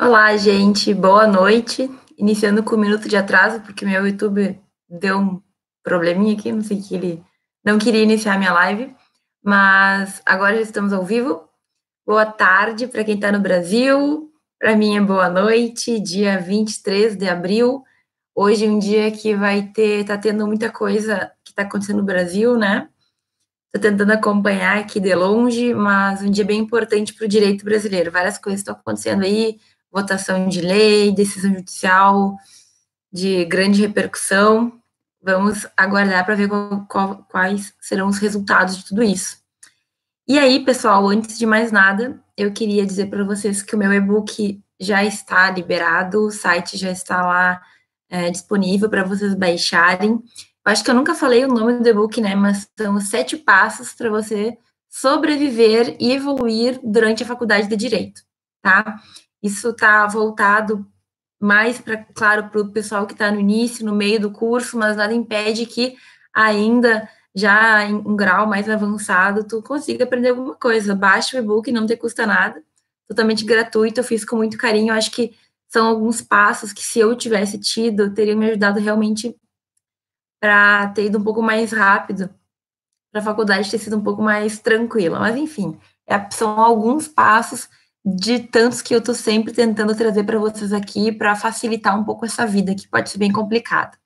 Olá, gente, boa noite. Iniciando com um minuto de atraso, porque meu YouTube deu um probleminha aqui, não sei que ele não queria iniciar minha live, mas agora já estamos ao vivo. Boa tarde para quem está no Brasil, para mim é boa noite, dia 23 de abril. Hoje é um dia que vai ter, tá tendo muita coisa que está acontecendo no Brasil, né? Estou tentando acompanhar aqui de longe, mas um dia bem importante para o direito brasileiro. Várias coisas estão acontecendo aí, votação de lei, decisão judicial de grande repercussão. Vamos aguardar para ver qual, qual, quais serão os resultados de tudo isso. E aí, pessoal, antes de mais nada, eu queria dizer para vocês que o meu e-book já está liberado, o site já está lá é, disponível para vocês baixarem. Eu acho que eu nunca falei o nome do e-book, né? Mas são os sete passos para você sobreviver e evoluir durante a faculdade de Direito, tá? Isso está voltado mais para, claro, para o pessoal que está no início, no meio do curso, mas nada impede que ainda já em um grau mais avançado tu consiga aprender alguma coisa. Baixa o e-book, não te custa nada, totalmente gratuito, eu fiz com muito carinho. Eu acho que são alguns passos que, se eu tivesse tido, teriam me ajudado realmente para ter ido um pouco mais rápido, para a faculdade ter sido um pouco mais tranquila. Mas, enfim, é, são alguns passos de tantos que eu estou sempre tentando trazer para vocês aqui para facilitar um pouco essa vida que pode ser bem complicada.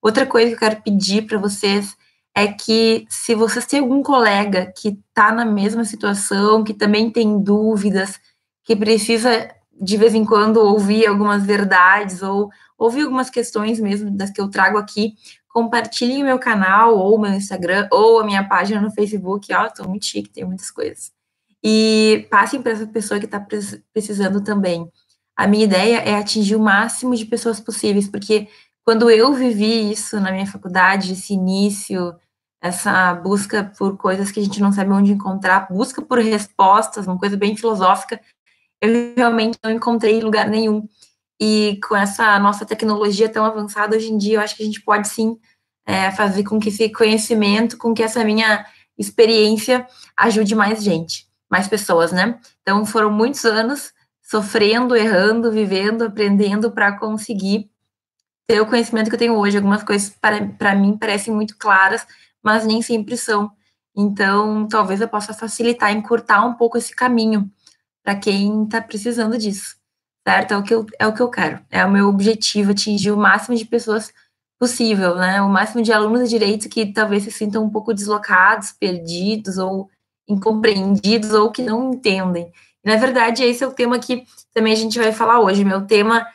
Outra coisa que eu quero pedir para vocês é que se vocês têm algum colega que está na mesma situação, que também tem dúvidas, que precisa de vez em quando ouvir algumas verdades ou ouvir algumas questões mesmo das que eu trago aqui, compartilhem o meu canal ou o meu Instagram ou a minha página no Facebook. Ó, tô muito chique, tem muitas coisas e passem para essa pessoa que está precisando também. A minha ideia é atingir o máximo de pessoas possíveis, porque quando eu vivi isso na minha faculdade, esse início, essa busca por coisas que a gente não sabe onde encontrar, busca por respostas, uma coisa bem filosófica, eu realmente não encontrei lugar nenhum. E com essa nossa tecnologia tão avançada hoje em dia, eu acho que a gente pode sim é, fazer com que esse conhecimento, com que essa minha experiência ajude mais gente mais pessoas, né? Então foram muitos anos sofrendo, errando, vivendo, aprendendo para conseguir ter o conhecimento que eu tenho hoje. Algumas coisas para mim parecem muito claras, mas nem sempre são. Então, talvez eu possa facilitar, encurtar um pouco esse caminho para quem está precisando disso, certo? É o, que eu, é o que eu quero, é o meu objetivo, atingir o máximo de pessoas possível, né? O máximo de alunos de direito que talvez se sintam um pouco deslocados, perdidos ou incompreendidos ou que não entendem. na verdade, esse é o tema que também a gente vai falar hoje. Meu tema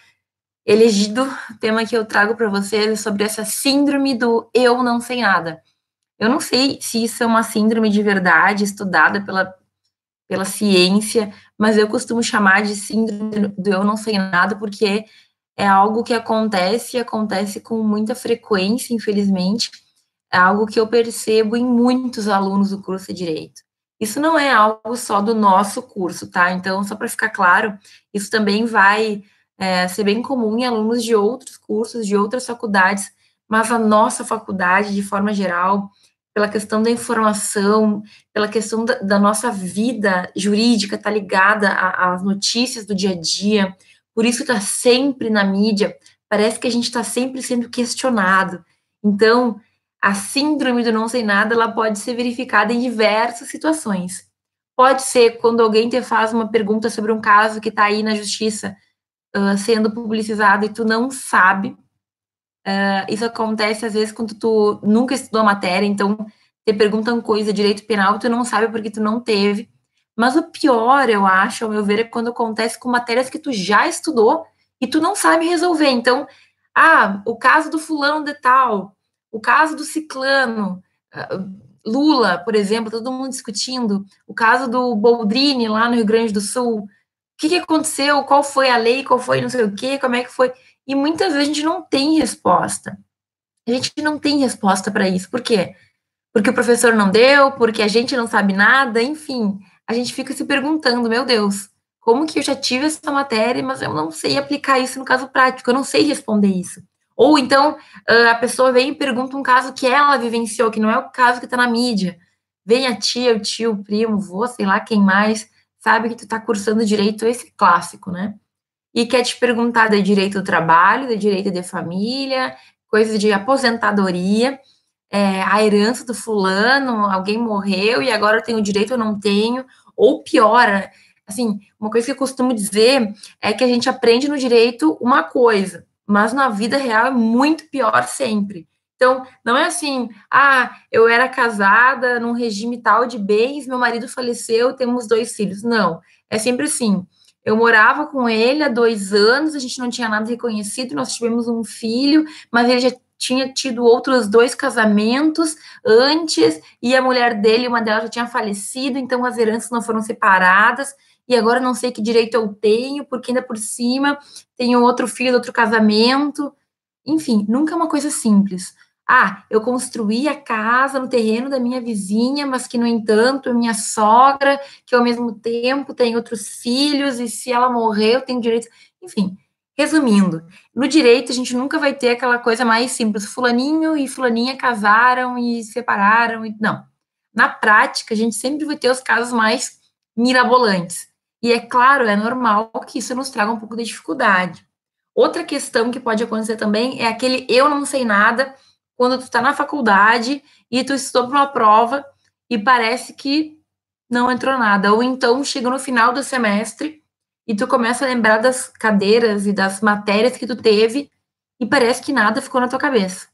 elegido, tema que eu trago para vocês é sobre essa síndrome do eu não sei nada. Eu não sei se isso é uma síndrome de verdade, estudada pela, pela ciência, mas eu costumo chamar de síndrome do eu não sei nada, porque é algo que acontece e acontece com muita frequência, infelizmente. É algo que eu percebo em muitos alunos do curso de Direito. Isso não é algo só do nosso curso, tá? Então, só para ficar claro, isso também vai é, ser bem comum em alunos de outros cursos, de outras faculdades, mas a nossa faculdade, de forma geral, pela questão da informação, pela questão da, da nossa vida jurídica, tá ligada às notícias do dia a dia, por isso está sempre na mídia, parece que a gente está sempre sendo questionado. Então, a síndrome do não sei nada, ela pode ser verificada em diversas situações. Pode ser quando alguém te faz uma pergunta sobre um caso que está aí na justiça uh, sendo publicizado e tu não sabe. Uh, isso acontece às vezes quando tu nunca estudou a matéria, então te perguntam coisa direito penal, tu não sabe porque tu não teve. Mas o pior, eu acho, ao meu ver, é quando acontece com matérias que tu já estudou e tu não sabe resolver. Então, ah, o caso do fulano de tal, o caso do ciclano, ah, Lula, por exemplo, todo mundo discutindo, o caso do Boldrini lá no Rio Grande do Sul, o que, que aconteceu, qual foi a lei, qual foi não sei o quê, como é que foi, e muitas vezes a gente não tem resposta. A gente não tem resposta para isso. Por quê? Porque o professor não deu, porque a gente não sabe nada, enfim, a gente fica se perguntando, meu Deus, como que eu já tive essa matéria, mas eu não sei aplicar isso no caso prático, eu não sei responder isso. Ou então a pessoa vem e pergunta um caso que ela vivenciou, que não é o caso que está na mídia. Vem a tia, o tio, o primo, vô, sei lá quem mais, sabe que tu está cursando direito, esse clássico, né? e quer te perguntar de direito do trabalho, de direito de família, coisas de aposentadoria, é, a herança do fulano, alguém morreu e agora eu tenho direito ou não tenho, ou pior, assim, uma coisa que eu costumo dizer é que a gente aprende no direito uma coisa, mas na vida real é muito pior sempre. Então, não é assim, ah, eu era casada num regime tal de bens, meu marido faleceu, temos dois filhos. Não, é sempre assim. Eu morava com ele há dois anos, a gente não tinha nada reconhecido, nós tivemos um filho, mas ele já tinha tido outros dois casamentos antes, e a mulher dele, uma delas já tinha falecido, então as heranças não foram separadas, e agora não sei que direito eu tenho, porque ainda por cima tenho outro filho de outro casamento. Enfim, nunca é uma coisa simples. Ah, eu construí a casa no terreno da minha vizinha, mas que, no entanto, é minha sogra, que ao mesmo tempo tem outros filhos, e se ela morrer, eu tenho direito. Enfim, resumindo, no direito a gente nunca vai ter aquela coisa mais simples: Fulaninho e Fulaninha casaram e separaram. E... Não. Na prática, a gente sempre vai ter os casos mais mirabolantes. E é claro, é normal que isso nos traga um pouco de dificuldade. Outra questão que pode acontecer também é aquele eu não sei nada quando tu está na faculdade e tu estudou para uma prova e parece que não entrou nada. Ou então chega no final do semestre e tu começa a lembrar das cadeiras e das matérias que tu teve e parece que nada ficou na tua cabeça.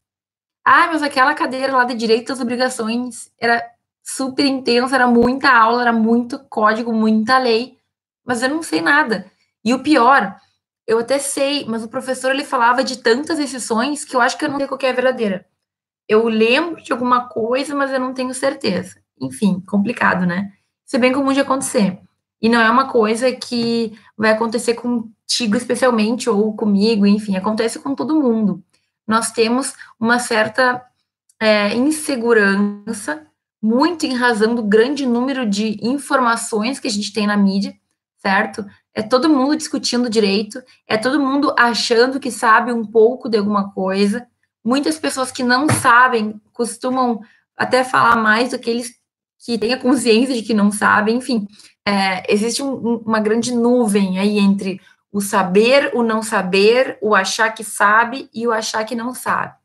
Ah, mas aquela cadeira lá de direito das obrigações era super intensa, era muita aula, era muito código, muita lei, mas eu não sei nada. E o pior, eu até sei, mas o professor ele falava de tantas exceções que eu acho que eu não sei qual é a verdadeira eu lembro de alguma coisa, mas eu não tenho certeza. Enfim, complicado, né? Isso é bem comum de acontecer. E não é uma coisa que vai acontecer contigo especialmente, ou comigo, enfim, acontece com todo mundo. Nós temos uma certa é, insegurança, muito em razão do grande número de informações que a gente tem na mídia, certo? É todo mundo discutindo direito, é todo mundo achando que sabe um pouco de alguma coisa, muitas pessoas que não sabem costumam até falar mais do que eles que têm a consciência de que não sabem, enfim, é, existe um, uma grande nuvem aí entre o saber, o não saber, o achar que sabe e o achar que não sabe.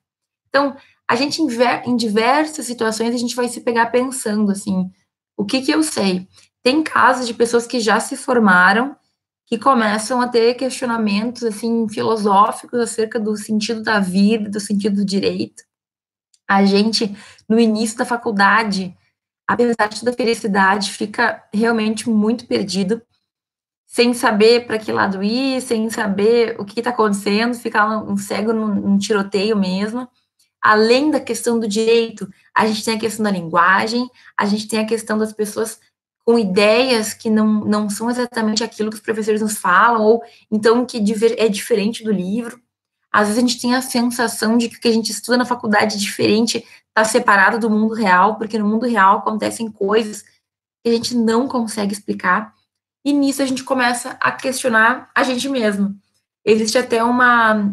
Então, a gente em diversas situações a gente vai se pegar pensando assim, o que que eu sei? Tem casos de pessoas que já se formaram que começam a ter questionamentos assim filosóficos acerca do sentido da vida, do sentido do direito. A gente no início da faculdade, apesar de toda a felicidade, fica realmente muito perdido, sem saber para que lado ir, sem saber o que está acontecendo, ficar um cego num, num tiroteio mesmo. Além da questão do direito, a gente tem a questão da linguagem, a gente tem a questão das pessoas com ideias que não, não são exatamente aquilo que os professores nos falam, ou então que é diferente do livro. Às vezes a gente tem a sensação de que o que a gente estuda na faculdade é diferente, está separado do mundo real, porque no mundo real acontecem coisas que a gente não consegue explicar. E nisso a gente começa a questionar a gente mesmo. Existe até uma,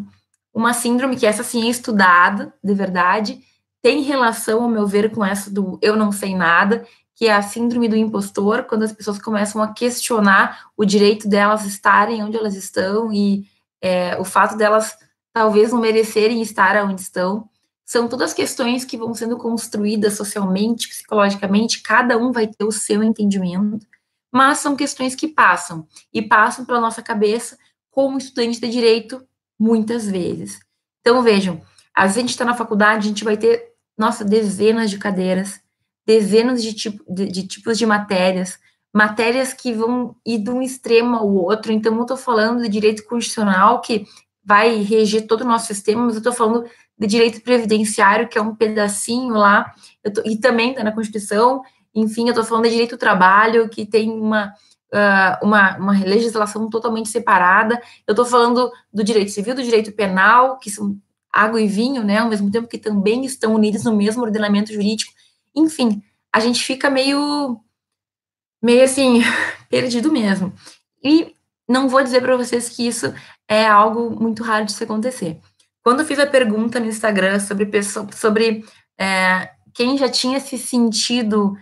uma síndrome que essa sim é estudada, de verdade, tem relação, ao meu ver, com essa do eu não sei nada, que é a síndrome do impostor, quando as pessoas começam a questionar o direito delas estarem onde elas estão e é, o fato delas talvez não merecerem estar onde estão. São todas questões que vão sendo construídas socialmente, psicologicamente, cada um vai ter o seu entendimento, mas são questões que passam e passam pela nossa cabeça como estudante de direito muitas vezes. Então vejam, a gente está na faculdade, a gente vai ter, nossa, dezenas de cadeiras, dezenas de, tipo, de, de tipos de matérias, matérias que vão ir de um extremo ao outro. Então, eu estou falando de direito constitucional, que vai reger todo o nosso sistema, mas eu estou falando de direito previdenciário, que é um pedacinho lá, tô, e também está na Constituição. Enfim, eu estou falando de direito do trabalho, que tem uma, uh, uma, uma legislação totalmente separada. Eu estou falando do direito civil, do direito penal, que são água e vinho, né, ao mesmo tempo que também estão unidos no mesmo ordenamento jurídico. Enfim, a gente fica meio, meio assim, perdido mesmo. E não vou dizer para vocês que isso é algo muito raro de se acontecer. Quando eu fiz a pergunta no Instagram sobre, pessoa, sobre é, quem já tinha se sentido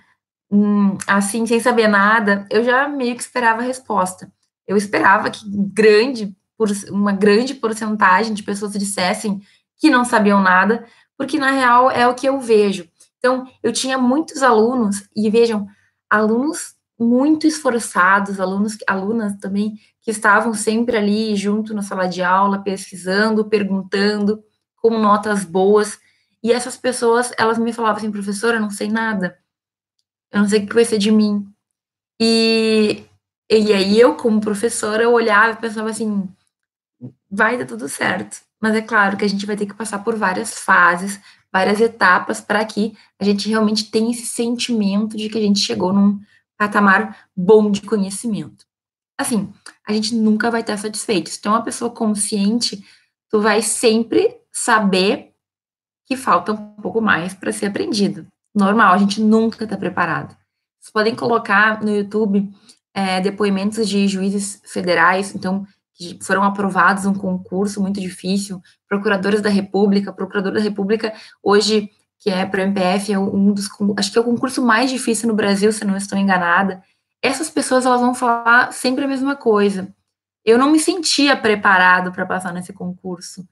hum, assim, sem saber nada, eu já meio que esperava a resposta. Eu esperava que grande uma grande porcentagem de pessoas dissessem que não sabiam nada, porque na real é o que eu vejo. Então, eu tinha muitos alunos, e vejam, alunos muito esforçados, alunos, alunas também, que estavam sempre ali junto na sala de aula, pesquisando, perguntando, com notas boas. E essas pessoas, elas me falavam assim, professora, eu não sei nada. Eu não sei o que vai ser de mim. E, e aí eu, como professora, eu olhava e pensava assim, vai dar tudo certo. Mas é claro que a gente vai ter que passar por várias fases, várias etapas para que a gente realmente tenha esse sentimento de que a gente chegou num patamar bom de conhecimento. Assim, a gente nunca vai estar satisfeito. Se tu é uma pessoa consciente, tu vai sempre saber que falta um pouco mais para ser aprendido. Normal, a gente nunca está preparado. Vocês podem colocar no YouTube é, depoimentos de juízes federais, então, foram aprovados um concurso muito difícil, procuradores da República, procurador da República, hoje que é para o MPF, é um dos, acho que é o concurso mais difícil no Brasil, se não estou enganada. Essas pessoas elas vão falar sempre a mesma coisa. Eu não me sentia preparado para passar nesse concurso,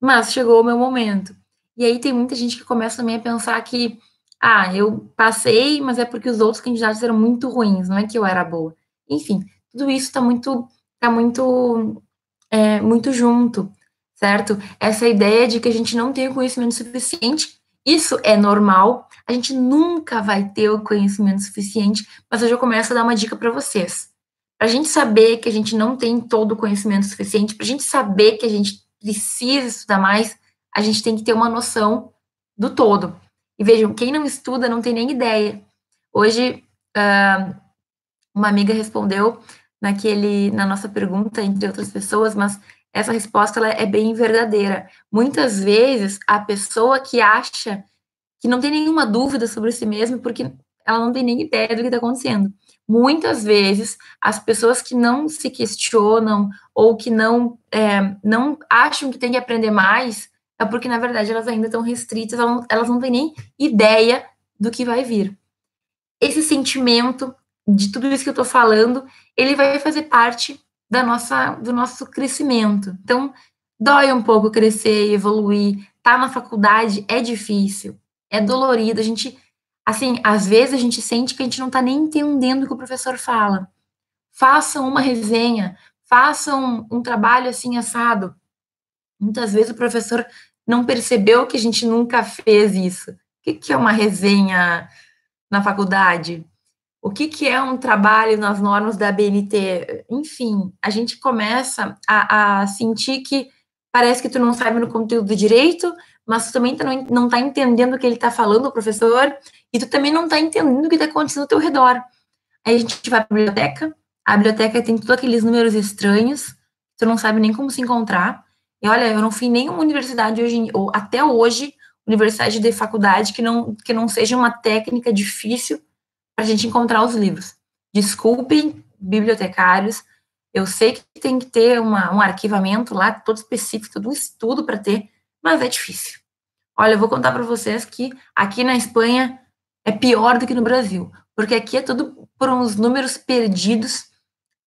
mas chegou o meu momento. E aí tem muita gente que começa também a pensar que, ah, eu passei, mas é porque os outros candidatos eram muito ruins, não é que eu era boa. Enfim, tudo isso está muito, muito, é, muito junto, certo? Essa ideia de que a gente não tem o conhecimento suficiente isso é normal. A gente nunca vai ter o conhecimento suficiente, mas eu já começo a dar uma dica para vocês. Para a gente saber que a gente não tem todo o conhecimento suficiente, para a gente saber que a gente precisa estudar mais, a gente tem que ter uma noção do todo. E vejam, quem não estuda não tem nem ideia. Hoje, uh, uma amiga respondeu naquele, na nossa pergunta, entre outras pessoas, mas essa resposta ela é bem verdadeira. Muitas vezes, a pessoa que acha que não tem nenhuma dúvida sobre si mesma, porque ela não tem nem ideia do que está acontecendo. Muitas vezes, as pessoas que não se questionam ou que não, é, não acham que tem que aprender mais, é porque, na verdade, elas ainda estão restritas, elas não, elas não têm nem ideia do que vai vir. Esse sentimento de tudo isso que eu estou falando, ele vai fazer parte da nossa, do nosso crescimento. Então, dói um pouco crescer e evoluir. Tá na faculdade é difícil, é dolorido. A gente, assim, às vezes a gente sente que a gente não tá nem entendendo o que o professor fala. Façam uma resenha, façam um, um trabalho assim assado. Muitas vezes o professor não percebeu que a gente nunca fez isso. O que, que é uma resenha na faculdade? O que, que é um trabalho nas normas da BNT? Enfim, a gente começa a, a sentir que parece que tu não sabe no conteúdo direito, mas tu também tá, não está entendendo o que ele está falando, o professor, e tu também não está entendendo o que está acontecendo ao teu redor. Aí a gente vai para a biblioteca, a biblioteca tem todos aqueles números estranhos, tu não sabe nem como se encontrar. E olha, eu não fui em nenhuma universidade hoje, ou até hoje, universidade de faculdade, que não, que não seja uma técnica difícil para a gente encontrar os livros. Desculpem, bibliotecários, eu sei que tem que ter uma, um arquivamento lá, todo específico, todo um estudo para ter, mas é difícil. Olha, eu vou contar para vocês que aqui na Espanha é pior do que no Brasil, porque aqui é tudo por uns números perdidos.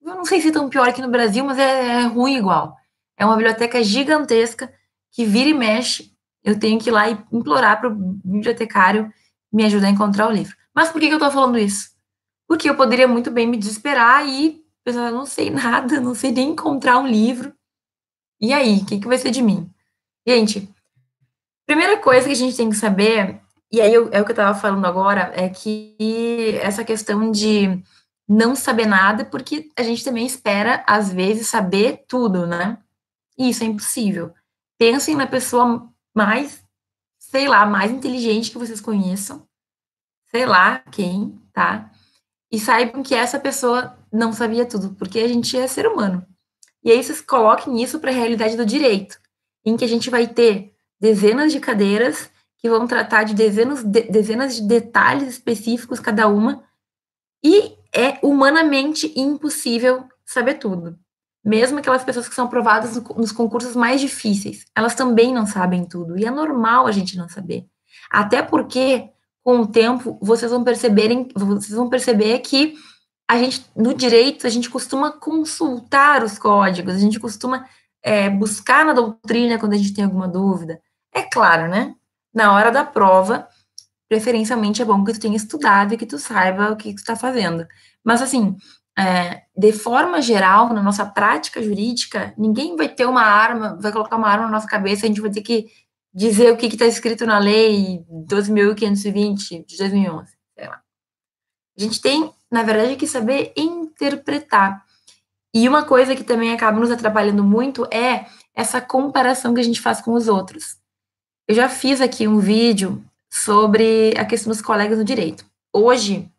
Eu não sei se é tão pior que no Brasil, mas é, é ruim igual. É uma biblioteca gigantesca que vira e mexe. Eu tenho que ir lá e implorar para o bibliotecário me ajudar a encontrar o livro. Mas por que, que eu tô falando isso? Porque eu poderia muito bem me desesperar e pensar, não sei nada, não sei nem encontrar um livro. E aí, o que, que vai ser de mim? Gente, primeira coisa que a gente tem que saber, e aí eu, é o que eu estava falando agora, é que essa questão de não saber nada, porque a gente também espera, às vezes, saber tudo, né? E isso é impossível. Pensem na pessoa mais, sei lá, mais inteligente que vocês conheçam, sei lá quem, tá? E saibam que essa pessoa não sabia tudo, porque a gente é ser humano. E aí vocês coloquem isso para a realidade do direito, em que a gente vai ter dezenas de cadeiras que vão tratar de dezenas de, dezenas de detalhes específicos cada uma, e é humanamente impossível saber tudo. Mesmo aquelas pessoas que são aprovadas nos concursos mais difíceis, elas também não sabem tudo, e é normal a gente não saber. Até porque com o tempo, vocês vão perceberem, vocês vão perceber que a gente, no direito, a gente costuma consultar os códigos, a gente costuma é, buscar na doutrina quando a gente tem alguma dúvida? É claro, né? Na hora da prova, preferencialmente é bom que tu tenha estudado e que tu saiba o que tu está fazendo. Mas, assim, é, de forma geral, na nossa prática jurídica, ninguém vai ter uma arma, vai colocar uma arma na nossa cabeça, a gente vai ter que dizer o que está escrito na lei 12.520 de 2011, sei lá. A gente tem, na verdade, que saber interpretar. E uma coisa que também acaba nos atrapalhando muito é essa comparação que a gente faz com os outros. Eu já fiz aqui um vídeo sobre a questão dos colegas no direito. Hoje,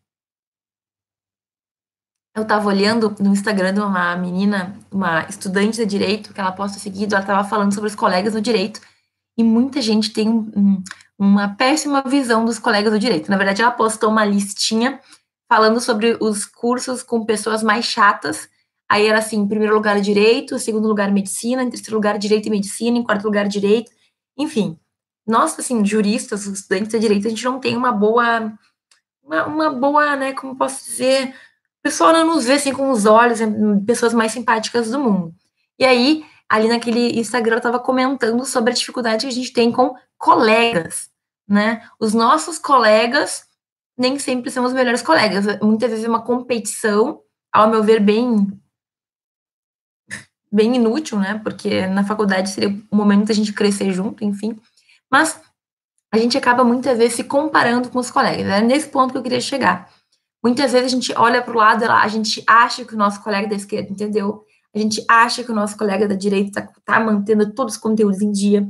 eu estava olhando no Instagram de uma menina, uma estudante de direito, que ela posta seguido, ela estava falando sobre os colegas no direito, e muita gente tem um, uma péssima visão dos colegas do direito. Na verdade, ela postou uma listinha falando sobre os cursos com pessoas mais chatas. Aí era assim, em primeiro lugar direito, segundo lugar medicina, em terceiro lugar direito e medicina, em quarto lugar direito, enfim. Nós, assim, juristas, estudantes de direito, a gente não tem uma boa, uma, uma boa, né, como posso dizer, o pessoal não nos vê assim com os olhos, pessoas mais simpáticas do mundo. E aí, ali naquele Instagram, eu estava comentando sobre a dificuldade que a gente tem com colegas, né? Os nossos colegas nem sempre são os melhores colegas. Muitas vezes é uma competição, ao meu ver, bem bem inútil, né? Porque na faculdade seria o momento da gente crescer junto, enfim. Mas a gente acaba muitas vezes se comparando com os colegas. É nesse ponto que eu queria chegar. Muitas vezes a gente olha para o lado, a gente acha que o nosso colega da esquerda entendeu, a gente acha que o nosso colega da direita está tá mantendo todos os conteúdos em dia.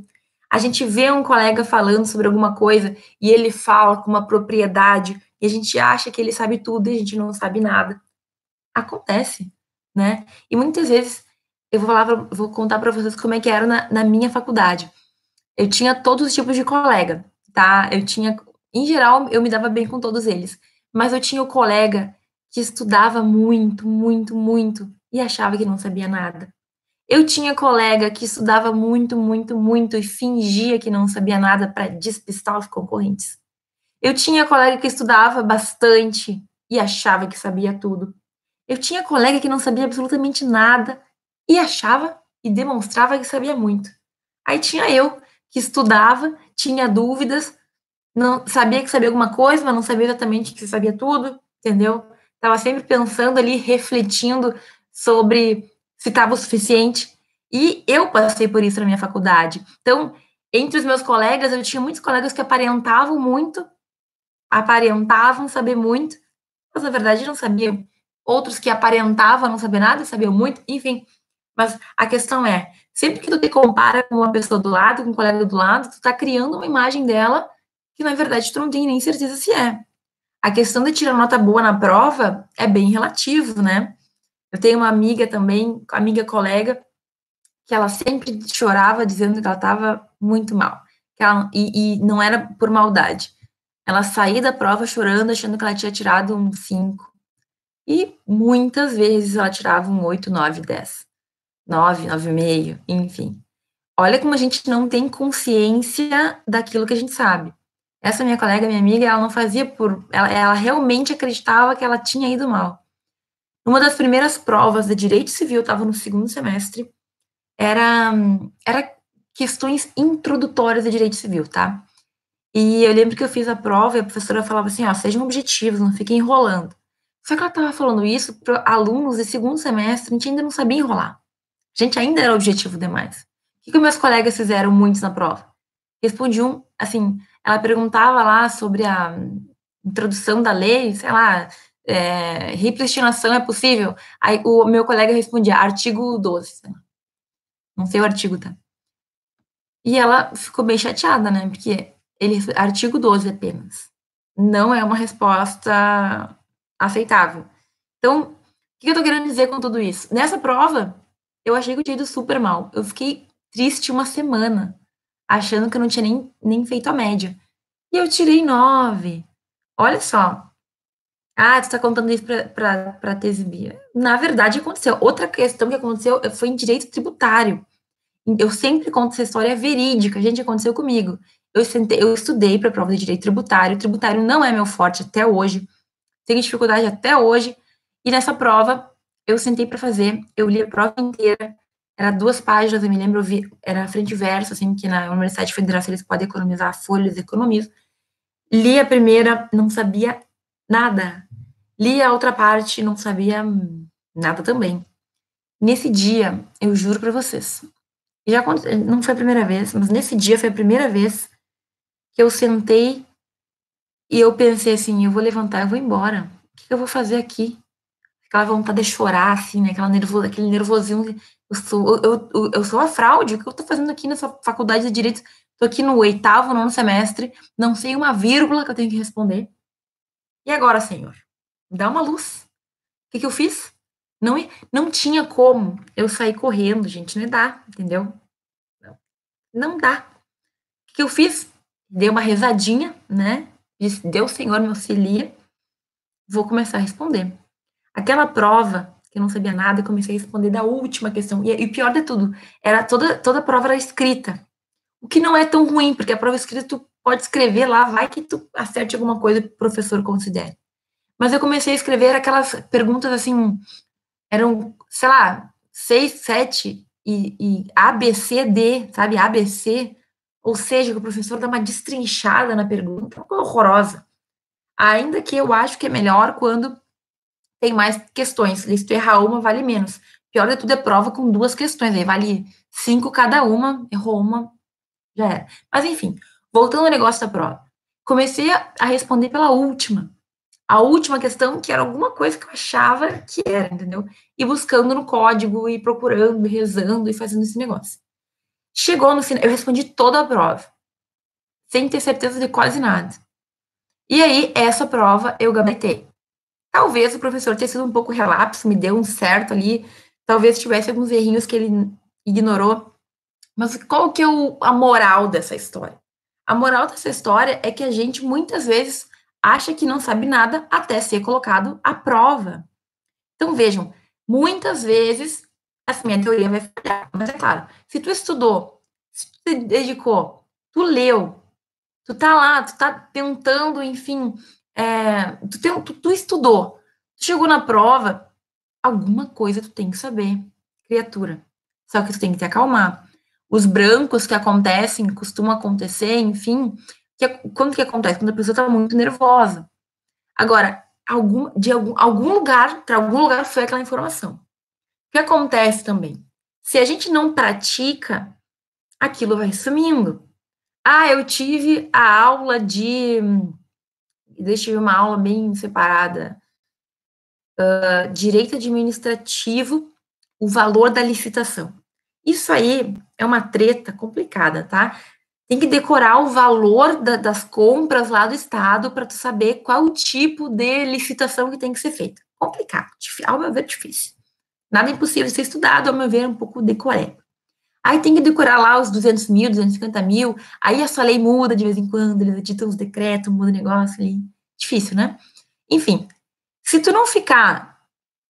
A gente vê um colega falando sobre alguma coisa e ele fala com uma propriedade e a gente acha que ele sabe tudo e a gente não sabe nada. Acontece, né? E muitas vezes eu vou vou contar para vocês como é que era na, na minha faculdade. Eu tinha todos os tipos de colega, tá? Eu tinha, em geral, eu me dava bem com todos eles mas eu tinha o colega que estudava muito, muito, muito e achava que não sabia nada. Eu tinha colega que estudava muito, muito, muito e fingia que não sabia nada para despistar os concorrentes. Eu tinha colega que estudava bastante e achava que sabia tudo. Eu tinha colega que não sabia absolutamente nada e achava e demonstrava que sabia muito. Aí tinha eu que estudava, tinha dúvidas, não sabia que sabia alguma coisa, mas não sabia exatamente que sabia tudo, entendeu? Estava sempre pensando ali, refletindo sobre se estava o suficiente. E eu passei por isso na minha faculdade. Então, entre os meus colegas, eu tinha muitos colegas que aparentavam muito, aparentavam saber muito, mas na verdade não sabiam. Outros que aparentavam não saber nada, sabiam muito, enfim. Mas a questão é, sempre que tu te compara com uma pessoa do lado, com um colega do lado, tu está criando uma imagem dela que na verdade tu não tem nem certeza se é. A questão de tirar nota boa na prova é bem relativo, né? Eu tenho uma amiga também, amiga colega, que ela sempre chorava dizendo que ela estava muito mal. Que ela, e, e, não era por maldade. Ela saía da prova chorando, achando que ela tinha tirado um 5. E muitas vezes ela tirava um 8, 9, 10. 9, 9,5, enfim. Olha como a gente não tem consciência daquilo que a gente sabe. Essa minha colega, minha amiga, ela não fazia por. Ela, ela realmente acreditava que ela tinha ido mal. Uma das primeiras provas de direito civil, estava no segundo semestre, era, era questões introdutórias de direito civil, tá? E eu lembro que eu fiz a prova e a professora falava assim: ó, sejam objetivos, não fiquem enrolando. Só que ela estava falando isso para alunos de segundo semestre, a gente ainda não sabia enrolar. A gente ainda era objetivo demais. O que, que meus colegas fizeram muitos na prova? Respondiam, assim, ela perguntava lá sobre a introdução da lei, sei lá, é, repristinação é possível? Aí o meu colega respondia, artigo 12. Não sei o artigo, tá? E ela ficou bem chateada, né? Porque ele, artigo 12 apenas. Não é uma resposta aceitável. Então, o que eu tô querendo dizer com tudo isso? Nessa prova, eu achei que eu tinha ido super mal. Eu fiquei triste uma semana achando que eu não tinha nem, nem feito a média. E eu tirei nove. Olha só. Ah, tu tá contando isso para te exibir. Na verdade, aconteceu. Outra questão que aconteceu foi em direito tributário. Eu sempre conto essa história verídica. Gente, aconteceu comigo. Eu, sentei, eu estudei para prova de direito tributário. Tributário não é meu forte até hoje. Tenho dificuldade até hoje. E nessa prova, eu sentei para fazer. Eu li a prova inteira. era duas páginas, eu me lembro, eu vi, era frente e verso, assim, que na Universidade Federal eles podem economizar folhas, economizam. Li a primeira, não sabia nada. Li a outra parte, não sabia nada também. Nesse dia, eu juro para vocês, já não foi a primeira vez, mas nesse dia foi a primeira vez que eu sentei e eu pensei assim, eu vou levantar, eu vou embora. O que eu vou fazer aqui? Aquela vontade de chorar, assim, né? Aquela nervo, aquele nervosinho. Eu sou, eu, eu, eu sou a fraude. O que eu tô fazendo aqui nessa faculdade de Direito? Tô aqui no oitavo, nono semestre, não sei uma vírgula que eu tenho que responder. E agora, senhor? Dá uma luz. O que, que eu fiz? Não, não tinha como eu sair correndo, gente. Não dá, entendeu? Não, não dá. O que eu fiz? Dei uma rezadinha, né? Disse, Deus, Senhor, me auxilia. Vou começar a responder. Aquela prova, que eu não sabia nada, eu comecei a responder da última questão. E, e pior de tudo, era toda, toda a prova era escrita. O que não é tão ruim, porque a prova escrita tu pode escrever lá, vai que tu acerte alguma coisa que o professor considere. Mas eu comecei a escrever aquelas perguntas assim, eram, sei lá, seis, sete e, e A, B, C, D, sabe? A, B, C. Ou seja, que o professor dá uma destrinchada na pergunta, horrorosa. Ainda que eu acho que é melhor quando tem mais questões. Se tu errar uma, vale menos. Pior de tudo é prova com duas questões, aí vale cinco cada uma, errou uma, já era. Mas enfim, voltando ao negócio da prova. Comecei a responder pela última a última questão, que era alguma coisa que eu achava que era, entendeu? E buscando no código, e procurando, e rezando, e fazendo esse negócio. Chegou no final, eu respondi toda a prova, sem ter certeza de quase nada. E aí, essa prova eu gabaritei. Talvez o professor tenha sido um pouco relapso, me deu um certo ali, talvez tivesse alguns errinhos que ele ignorou. Mas qual que é o, a moral dessa história? A moral dessa história é que a gente muitas vezes acha que não sabe nada até ser colocado à prova. Então, vejam, muitas vezes essa minha teoria vai falhar, mas é claro, se tu estudou, se tu te dedicou, tu leu, tu tá lá, tu tá tentando, enfim, é, tu, tem, tu, tu estudou, tu chegou na prova, alguma coisa tu tem que saber, criatura. Só que tu tem que te acalmar. Os brancos que acontecem, costumam acontecer, enfim, que, quando que acontece? Quando a pessoa está muito nervosa. Agora, algum, de algum, algum lugar, para algum lugar foi aquela informação. O que acontece também? Se a gente não pratica, aquilo vai sumindo. Ah, eu tive a aula de. Eu tive uma aula bem separada. Uh, direito administrativo, o valor da licitação. Isso aí é uma treta complicada, tá? Tem que decorar o valor da, das compras lá do estado para tu saber qual o tipo de licitação que tem que ser feita. Complicado, ao meu ver, difícil. Nada impossível de ser estudado, ao meu ver, um pouco decoré. Aí tem que decorar lá os 200 mil, 250 mil, aí a sua lei muda de vez em quando, eles editam os decretos, muda o negócio ali. Difícil, né? Enfim, se tu não ficar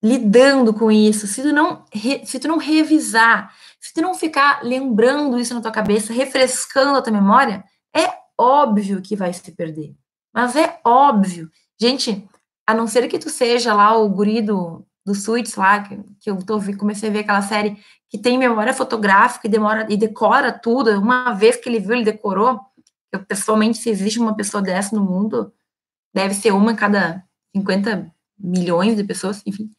lidando com isso, se tu não, se tu não revisar, se tu não ficar lembrando isso na tua cabeça, refrescando a tua memória, é óbvio que vai se perder. Mas é óbvio. Gente, a não ser que tu seja lá o guri do, do Suits lá, que, que eu tô, comecei a ver aquela série que tem memória fotográfica e demora e decora tudo. Uma vez que ele viu, ele decorou. Eu, pessoalmente, se existe uma pessoa dessa no mundo, deve ser uma em cada 50 milhões de pessoas, enfim.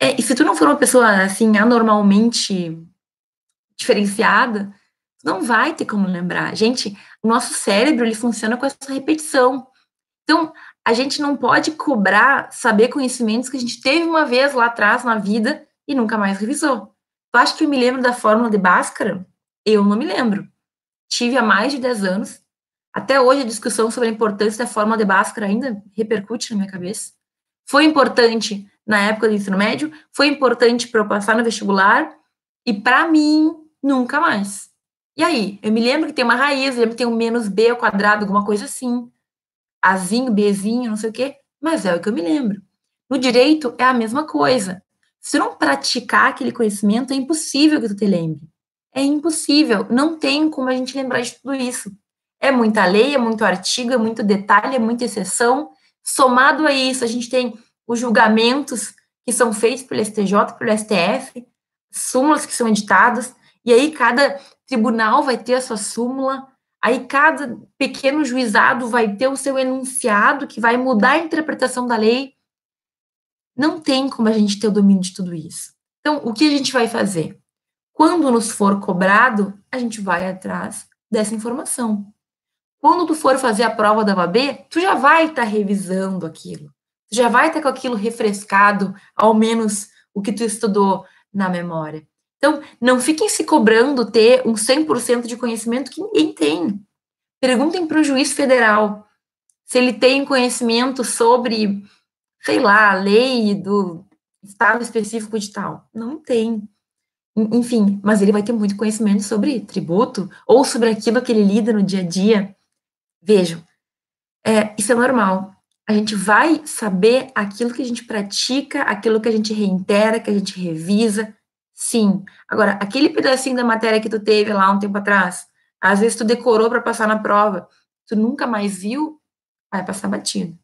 É, e se tu não for uma pessoa, assim, anormalmente diferenciada, não vai ter como lembrar. Gente, o nosso cérebro ele funciona com essa repetição. Então, a gente não pode cobrar saber conhecimentos que a gente teve uma vez lá atrás na vida e nunca mais revisou. Tu acha que eu me lembro da fórmula de Bhaskara? Eu não me lembro. Tive há mais de 10 anos. Até hoje a discussão sobre a importância da fórmula de Bhaskara ainda repercute na minha cabeça. Foi importante na época do ensino médio, foi importante para eu passar no vestibular e para mim Nunca mais. E aí? Eu me lembro que tem uma raiz, eu lembro que tem um menos B ao quadrado, alguma coisa assim. Azinho, Bzinho, não sei o quê. Mas é o que eu me lembro. No direito é a mesma coisa. Se não praticar aquele conhecimento, é impossível que tu te lembre. É impossível. Não tem como a gente lembrar de tudo isso. É muita lei, é muito artigo, é muito detalhe, é muita exceção. Somado a isso, a gente tem os julgamentos que são feitos pelo STJ, pelo STF, súmulas que são editadas, e aí cada tribunal vai ter a sua súmula, aí cada pequeno juizado vai ter o seu enunciado que vai mudar a interpretação da lei. Não tem como a gente ter o domínio de tudo isso. Então, o que a gente vai fazer? Quando nos for cobrado, a gente vai atrás dessa informação. Quando tu for fazer a prova da OAB, tu já vai estar tá revisando aquilo. Tu já vai estar tá com aquilo refrescado, ao menos o que tu estudou na memória. Então, não fiquem se cobrando ter um 100% de conhecimento que ninguém tem. Perguntem para o juiz federal se ele tem conhecimento sobre, sei lá, a lei do estado específico de tal. Não tem. Enfim, mas ele vai ter muito conhecimento sobre tributo ou sobre aquilo que ele lida no dia a dia. Vejam, é, isso é normal. A gente vai saber aquilo que a gente pratica, aquilo que a gente reitera, que a gente revisa, Sim. Agora, aquele pedacinho da matéria que tu teve lá um tempo atrás, às vezes tu decorou para passar na prova, tu nunca mais viu, vai passar batido.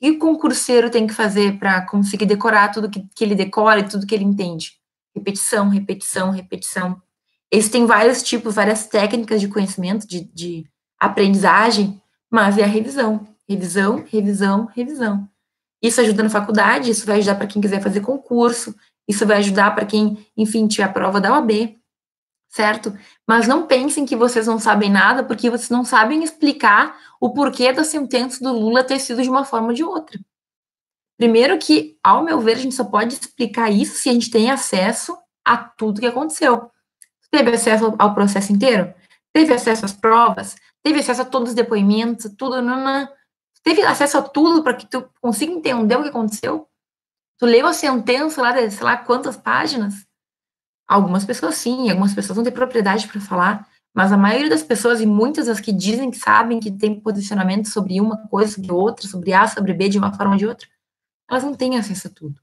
E o concurseiro tem que fazer para conseguir decorar tudo que, que ele decora e tudo que ele entende? Repetição, repetição, repetição. Eles têm vários tipos, várias técnicas de conhecimento, de, de aprendizagem, mas é a revisão. Revisão, revisão, revisão. Isso ajuda na faculdade, isso vai ajudar para quem quiser fazer concurso, isso vai ajudar para quem, enfim, tiver a prova da OAB, certo? Mas não pensem que vocês não sabem nada, porque vocês não sabem explicar o porquê da sentença do Lula ter sido de uma forma ou de outra. Primeiro que, ao meu ver, a gente só pode explicar isso se a gente tem acesso a tudo que aconteceu. Teve acesso ao processo inteiro? Teve acesso às provas? Teve acesso a todos os depoimentos? Tudo, não, não. Teve acesso a tudo para que tu consiga entender o que aconteceu? Tu leu a sentença lá de sei lá quantas páginas? Algumas pessoas sim, algumas pessoas não têm propriedade para falar, mas a maioria das pessoas, e muitas das que dizem que sabem que tem posicionamento sobre uma coisa, sobre outra, sobre A, sobre B, de uma forma ou de outra, elas não têm acesso a tudo.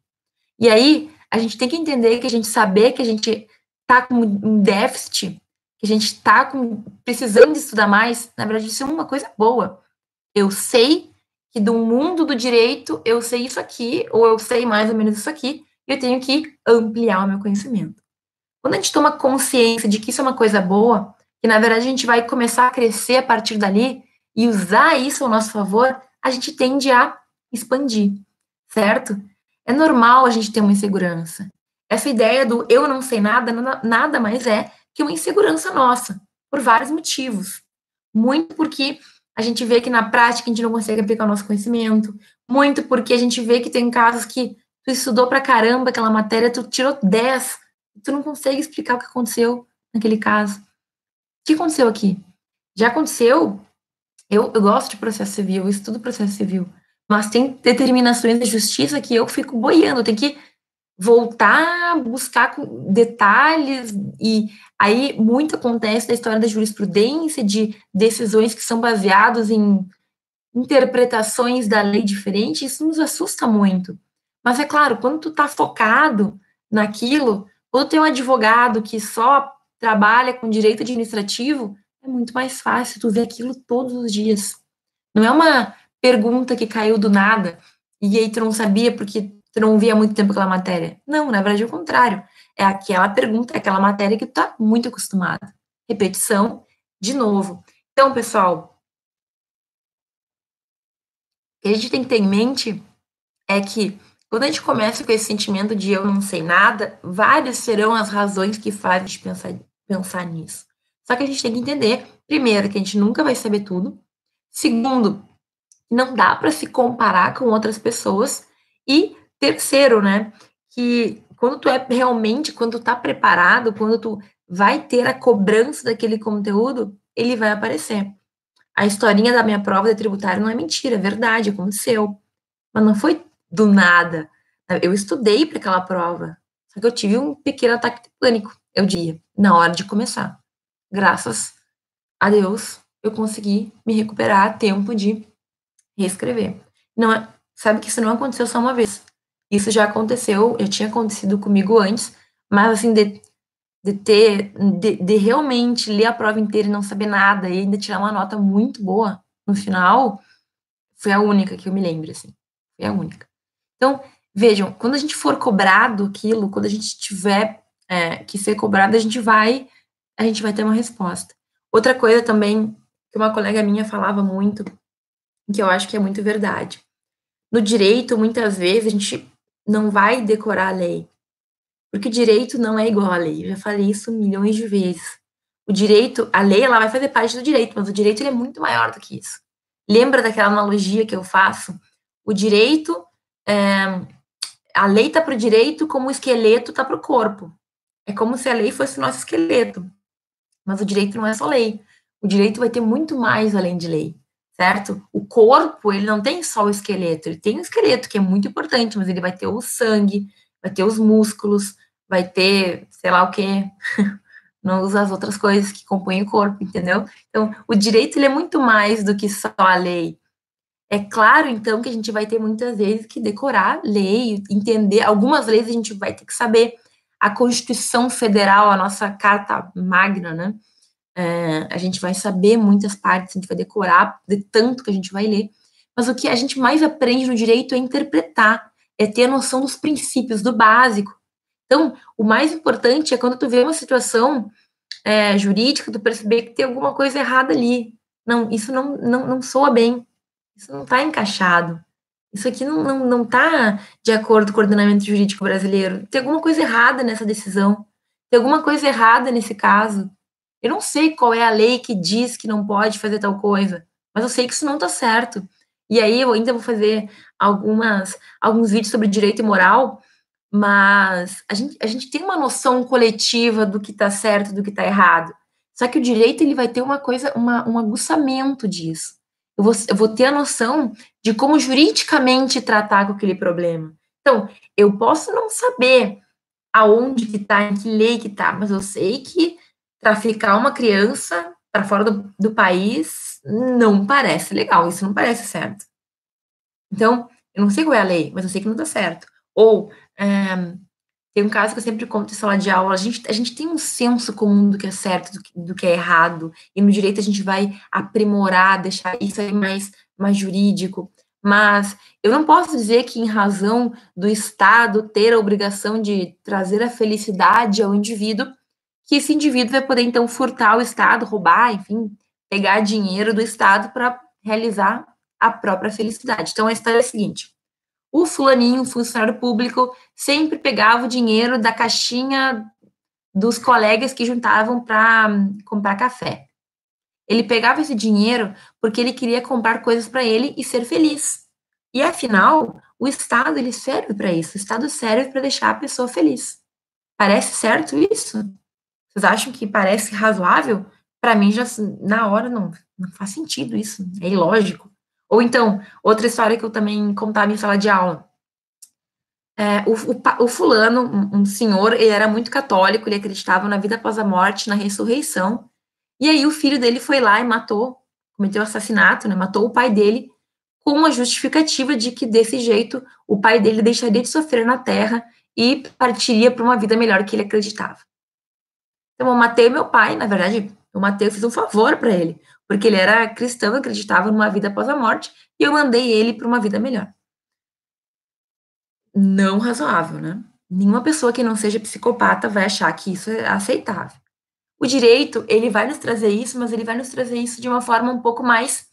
E aí, a gente tem que entender que a gente saber que a gente está com um déficit, que a gente está precisando de estudar mais, na verdade, isso é uma coisa boa. Eu sei que do mundo do direito eu sei isso aqui, ou eu sei mais ou menos isso aqui, e eu tenho que ampliar o meu conhecimento. Quando a gente toma consciência de que isso é uma coisa boa, que na verdade a gente vai começar a crescer a partir dali e usar isso ao nosso favor, a gente tende a expandir, certo? É normal a gente ter uma insegurança. Essa ideia do eu não sei nada, nada mais é que uma insegurança nossa, por vários motivos. Muito porque a gente vê que na prática a gente não consegue aplicar o nosso conhecimento, muito porque a gente vê que tem casos que tu estudou pra caramba aquela matéria, tu tirou 10, tu não consegue explicar o que aconteceu naquele caso. O que aconteceu aqui? Já aconteceu, eu, eu gosto de processo civil, eu estudo processo civil, mas tem determinações da justiça que eu fico boiando, tenho que voltar buscar detalhes e aí muito acontece da história da jurisprudência de decisões que são baseadas em interpretações da lei diferente, isso nos assusta muito. Mas é claro, quando tu tá focado naquilo, quando tem um advogado que só trabalha com direito administrativo, é muito mais fácil tu ver aquilo todos os dias. Não é uma pergunta que caiu do nada e aí tu não sabia porque tu não via muito tempo aquela matéria. Não, na verdade é o contrário. É aquela pergunta, é aquela matéria que tu tá muito acostumado. Repetição, de novo. Então, pessoal, o que a gente tem que ter em mente é que quando a gente começa com esse sentimento de eu não sei nada, várias serão as razões que fazem a gente pensar, pensar nisso. Só que a gente tem que entender, primeiro, que a gente nunca vai saber tudo. Segundo, não dá para se comparar com outras pessoas. E Terceiro, né, que quando tu é realmente, quando tu tá preparado, quando tu vai ter a cobrança daquele conteúdo, ele vai aparecer. A historinha da minha prova de tributário não é mentira, é verdade, aconteceu. Mas não foi do nada. Eu estudei para aquela prova. Só que eu tive um pequeno ataque de pânico, eu diria, na hora de começar. Graças a Deus, eu consegui me recuperar a tempo de reescrever. Não é, sabe que isso não aconteceu só uma vez. Isso já aconteceu, já tinha acontecido comigo antes, mas assim, de, de ter, de, de realmente ler a prova inteira e não saber nada e ainda tirar uma nota muito boa no final, foi a única que eu me lembro, assim. Foi a única. Então, vejam, quando a gente for cobrado aquilo, quando a gente tiver é, que ser cobrado, a gente vai, a gente vai ter uma resposta. Outra coisa também que uma colega minha falava muito, que eu acho que é muito verdade. No direito, muitas vezes, a gente não vai decorar a lei, porque o direito não é igual à lei. Eu já falei isso milhões de vezes. O direito, a lei, ela vai fazer parte do direito, mas o direito ele é muito maior do que isso. Lembra daquela analogia que eu faço? O direito, é, a lei está para o direito como o esqueleto está para o corpo. É como se a lei fosse o nosso esqueleto. Mas o direito não é só lei. O direito vai ter muito mais além de lei, certo? O corpo, ele não tem só o esqueleto, ele tem o esqueleto, que é muito importante, mas ele vai ter o sangue, vai ter os músculos, vai ter, sei lá o quê. não usa as outras coisas que compõem o corpo, entendeu? Então, o direito, ele é muito mais do que só a lei. É claro, então, que a gente vai ter muitas vezes que decorar lei, entender. Algumas leis a gente vai ter que saber, a Constituição Federal, a nossa Carta Magna, né? É, a gente vai saber muitas partes, a gente vai decorar de tanto que a gente vai ler. Mas o que a gente mais aprende no direito é interpretar, é ter a noção dos princípios, do básico. Então, o mais importante é quando tu vê uma situação é, jurídica, tu perceber que tem alguma coisa errada ali. Não, isso não, não, não soa bem. Isso não está encaixado. Isso aqui não está não, não tá de acordo com o ordenamento jurídico brasileiro. Tem alguma coisa errada nessa decisão. Tem alguma coisa errada nesse caso. Eu não sei qual é a lei que diz que não pode fazer tal coisa, mas eu sei que isso não está certo. E aí eu ainda vou fazer algumas, alguns vídeos sobre direito e moral, mas a gente, a gente tem uma noção coletiva do que está certo, do que está errado. Só que o direito ele vai ter uma coisa, uma, um aguçamento disso eu vou, eu vou ter a noção de como juridicamente tratar com aquele problema. Então, eu posso não saber aonde que está, em que lei que está, mas eu sei que traficar uma criança para fora do, do país não parece legal, isso não parece certo. Então, eu não sei qual é a lei, mas eu sei que não está certo. Ou, é, tem um caso que eu sempre conto em sala de aula, a gente, a gente tem um senso comum do que é certo, do que, do que é errado, e no direito a gente vai aprimorar, deixar isso aí mais, mais jurídico, mas eu não posso dizer que, em razão do Estado ter a obrigação de trazer a felicidade ao indivíduo, que esse indivíduo vai poder, então, furtar o Estado, roubar, enfim, pegar dinheiro do Estado para realizar a própria felicidade. Então, a história é a seguinte: o fulaninho, funcionário público, sempre pegava o dinheiro da caixinha dos colegas que juntavam para comprar café. Ele pegava esse dinheiro porque ele queria comprar coisas para ele e ser feliz. E afinal, o Estado ele serve para isso. O Estado serve para deixar a pessoa feliz. Parece certo isso? Vocês acham que parece razoável? Para mim já na hora não, não faz sentido isso. É ilógico. Ou então, outra história que eu também contava em sala de aula. É, o, o, o, fulano, um, senhor, ele era muito católico, ele acreditava na vida após a morte, na ressurreição. E aí o filho dele foi lá e matou, cometeu assassinato, né, matou o pai dele, com uma justificativa de que desse jeito o pai dele deixaria de sofrer na terra e partiria para uma vida melhor que ele acreditava. Então eu matei meu pai, na verdade, eu matei, eu fiz um favor para ele, porque ele era cristão, acreditava numa vida após a morte, e eu mandei ele para uma vida melhor. Não razoável, né? Nenhuma pessoa que não seja psicopata vai achar que isso é aceitável. O direito, ele vai nos trazer isso, mas ele vai nos trazer isso de uma forma um pouco mais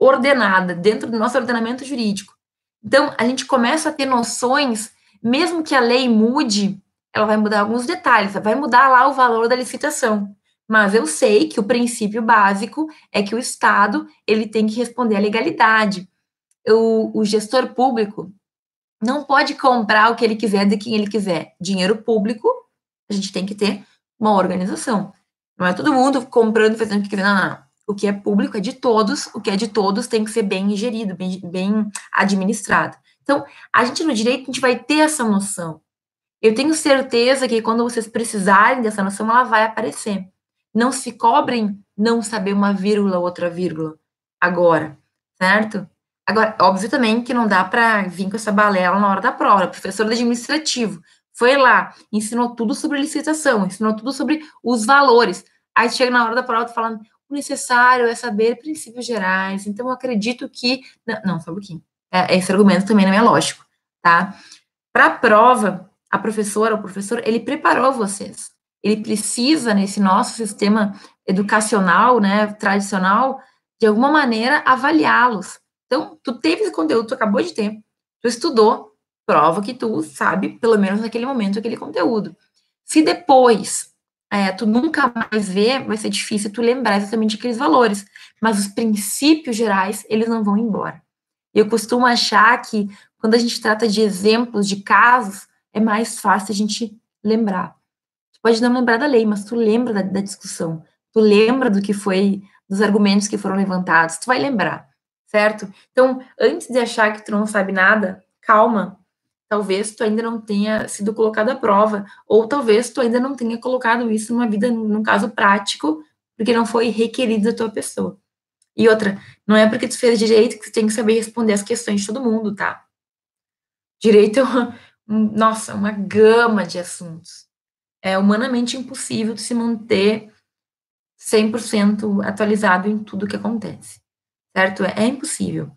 ordenada, dentro do nosso ordenamento jurídico. Então, a gente começa a ter noções, mesmo que a lei mude, ela vai mudar alguns detalhes, vai mudar lá o valor da licitação. Mas eu sei que o princípio básico é que o Estado ele tem que responder à legalidade. O, gestor público não pode comprar o que ele quiser de quem ele quiser. Dinheiro público, a gente tem que ter uma organização. Não é todo mundo comprando fazendo o que quiser. Não, não. O que é público é de todos, o que é de todos tem que ser bem gerido, bem, bem administrado. Então, a gente no direito, a gente vai ter essa noção. Eu tenho certeza que quando vocês precisarem dessa noção, ela vai aparecer. Não se cobrem não saber uma vírgula, outra vírgula, agora, certo? Agora, óbvio também que não dá para vir com essa balela na hora da prova. Professor administrativo foi lá, ensinou tudo sobre licitação, ensinou tudo sobre os valores. Aí chega na hora da prova falando, o necessário é saber princípios gerais. Então, eu acredito que. Não, não só um pouquinho. É, esse argumento também não é lógico, tá? Para a prova, a professora, o professor, ele preparou vocês. Ele precisa, nesse nosso sistema educacional, né, tradicional, de alguma maneira avaliá-los. Então, tu teve esse conteúdo, tu acabou de ter, tu estudou, prova que tu sabe, pelo menos naquele momento, aquele conteúdo. Se depois é, tu nunca mais vê, vai ser difícil tu lembrar exatamente aqueles valores. Mas os princípios gerais, eles não vão embora. Eu costumo achar que quando a gente trata de exemplos, de casos, é mais fácil a gente lembrar. Tu pode não lembrar da lei, mas tu lembra da, da discussão. Tu lembra do que foi, dos argumentos que foram levantados. Tu vai lembrar, certo? Então, antes de achar que tu não sabe nada, calma, talvez tu ainda não tenha sido colocado à prova, ou talvez tu ainda não tenha colocado isso numa vida, num caso prático, porque não foi requerido da tua pessoa. E outra, não é porque tu fez direito que tu tem que saber responder as questões de todo mundo, tá? Direito é nossa, uma gama de assuntos. É humanamente impossível tu se manter 100% atualizado em tudo que acontece, certo? É, é impossível.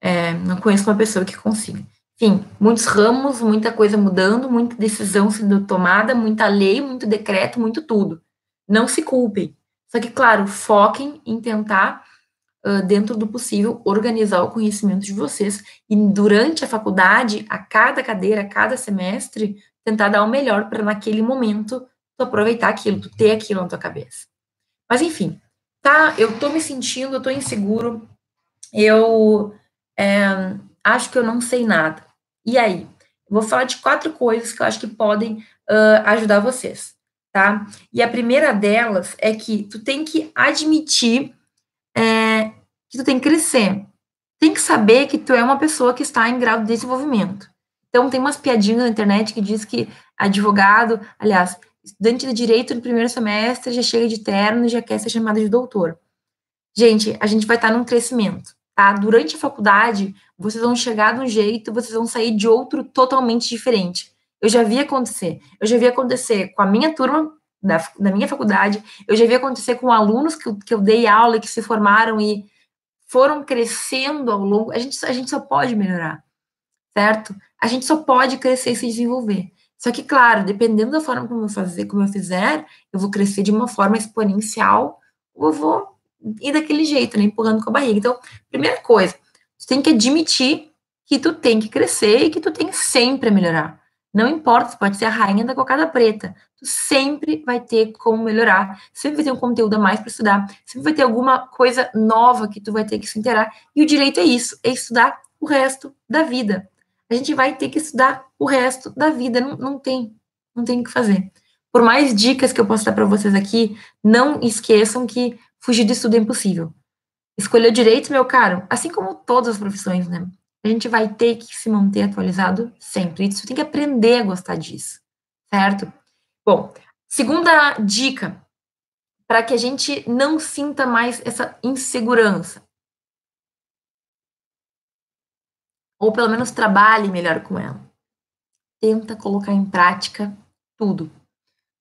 É, não conheço uma pessoa que consiga. Enfim, muitos ramos, muita coisa mudando, muita decisão sendo tomada, muita lei, muito decreto, muito tudo. Não se culpem. Só que, claro, foquem em tentar, uh, dentro do possível, organizar o conhecimento de vocês e, durante a faculdade, a cada cadeira, a cada semestre, tentar dar o melhor para, naquele momento, tu aproveitar aquilo, tu ter aquilo na tua cabeça. Mas, enfim, tá? Eu tô me sentindo, eu tô inseguro, eu é, acho que eu não sei nada. E aí? Vou falar de quatro coisas que eu acho que podem uh, ajudar vocês, tá? E a primeira delas é que tu tem que admitir que tu tem que crescer. Tem que saber que tu é uma pessoa que está em grau de desenvolvimento. Então, tem umas piadinhas na internet que diz que advogado, aliás, estudante de direito no primeiro semestre já chega de terno e já quer ser chamado de doutor. Gente, a gente vai estar num crescimento, tá? Durante a faculdade, vocês vão chegar de um jeito, vocês vão sair de outro totalmente diferente. Eu já vi acontecer. Eu já vi acontecer com a minha turma da, da minha faculdade, eu já vi acontecer com alunos que, que eu dei aula e que se formaram e foram crescendo ao longo. A gente, a gente só pode melhorar, certo? A gente só pode crescer e se desenvolver. Só que, claro, dependendo da forma como eu fazer, como eu fizer, eu vou crescer de uma forma exponencial ou eu vou ir daquele jeito, né, empurrando com a barriga. Então, primeira coisa, Tu tem que admitir que tu tem que crescer e que tu tem sempre a melhorar. Não importa, pode ser a rainha da cocada preta. Tu sempre vai ter como melhorar. Sempre vai ter um conteúdo a mais para estudar. Sempre vai ter alguma coisa nova que tu vai ter que se inteirar. E o direito é isso, é estudar o resto da vida. A gente vai ter que estudar o resto da vida. Não, não tem, não tem o que fazer. Por mais dicas que eu posso dar para vocês aqui, não esqueçam que fugir do estudo é impossível. Escolher direito, meu caro, assim como todas as profissões, né? A gente vai ter que se manter atualizado sempre. Você tem que aprender a gostar disso, certo? Bom, segunda dica, para que a gente não sinta mais essa insegurança. Ou pelo menos trabalhe melhor com ela. Tenta colocar em prática tudo.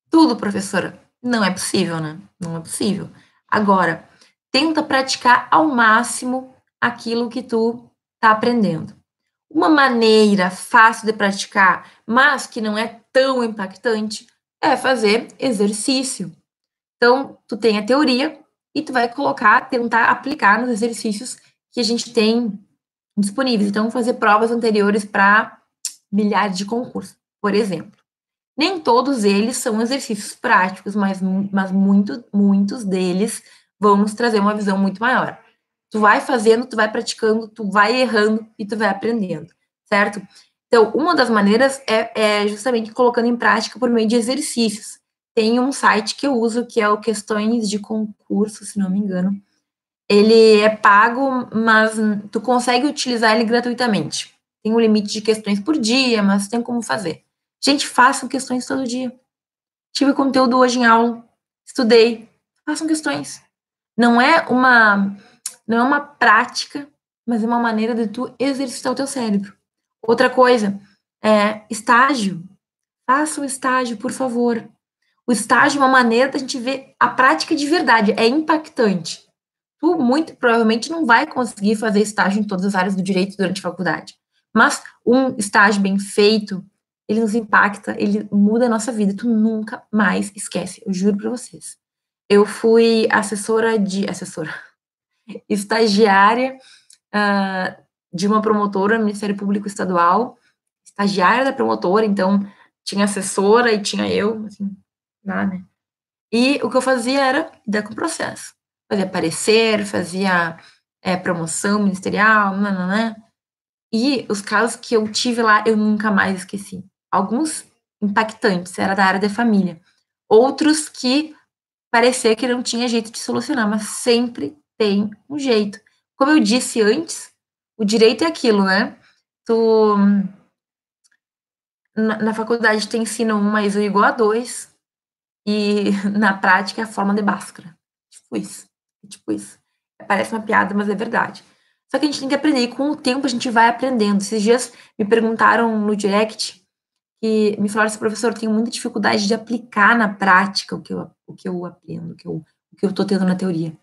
Tudo, professora. Não é possível, né? Não é possível. Agora, tenta praticar ao máximo aquilo que tu está aprendendo. Uma maneira fácil de praticar, mas que não é tão impactante, é fazer exercício. Então, tu tem a teoria e tu vai colocar, tentar aplicar nos exercícios que a gente tem disponíveis. Então, fazer provas anteriores para milhares de concursos, por exemplo. Nem todos eles são exercícios práticos, mas, mas muito, muitos deles vão nos trazer uma visão muito maior. Tu vai fazendo, tu vai praticando, tu vai errando e tu vai aprendendo, certo? Então, uma das maneiras é, é justamente colocando em prática por meio de exercícios. Tem um site que eu uso que é o Questões de Concurso, se não me engano. Ele é pago, mas tu consegue utilizar ele gratuitamente. Tem um limite de questões por dia, mas tem como fazer. Gente, façam questões todo dia. Tive conteúdo hoje em aula, estudei, façam questões. Não é uma não é uma prática, mas é uma maneira de tu exercitar o teu cérebro. Outra coisa, é estágio. Faça o estágio, por favor. O estágio é uma maneira da gente ver a prática de verdade, é impactante. Tu muito provavelmente não vai conseguir fazer estágio em todas as áreas do direito durante a faculdade, mas um estágio bem feito ele nos impacta, ele muda a nossa vida. Tu nunca mais esquece, eu juro para vocês. Eu fui assessora de. assessora. Estagiária uh, de uma promotora Ministério Público Estadual, estagiária da promotora, então tinha assessora e tinha eu, assim, lá, né? E o que eu fazia era lidar com o processo. Fazia parecer, fazia é, promoção ministerial, né? E os casos que eu tive lá, eu nunca mais esqueci. Alguns impactantes, era da área da família. Outros que parecia que não tinha jeito de solucionar, mas sempre tem um jeito. Como eu disse antes, o direito é aquilo, né? Tu na, na faculdade te ensinam um mais um igual a dois, e na prática é a forma de Bhaskara. Tipo isso. Tipo isso. Parece uma piada, mas é verdade. Só que a gente tem que aprender, e com o tempo a gente vai aprendendo. Esses dias me perguntaram no direct que me falaram assim, professor, eu tenho muita dificuldade de aplicar na prática o que eu, o que eu aprendo, o que eu, tô tendo na teoria.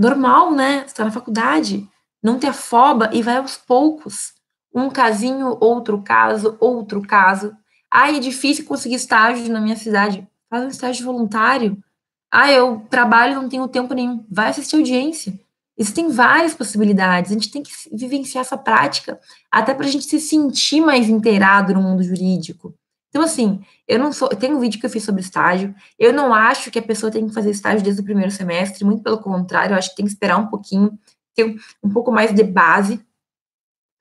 Normal, né? Você tá na faculdade, não te afoba e vai aos poucos. Um casinho, outro caso, outro caso. Ai, é difícil conseguir estágio na minha cidade. Faz um estágio voluntário. Ah, eu trabalho não tenho tempo nenhum. Vai assistir audiência. Existem várias possibilidades. A gente tem que vivenciar essa prática até para a gente se sentir mais inteirado no mundo jurídico. Então, assim, eu não sou. Tem um vídeo que eu fiz sobre estágio. Eu não acho que a pessoa tem que fazer estágio desde o primeiro semestre, muito pelo contrário, eu acho que tem que esperar um pouquinho, ter um, um pouco mais de base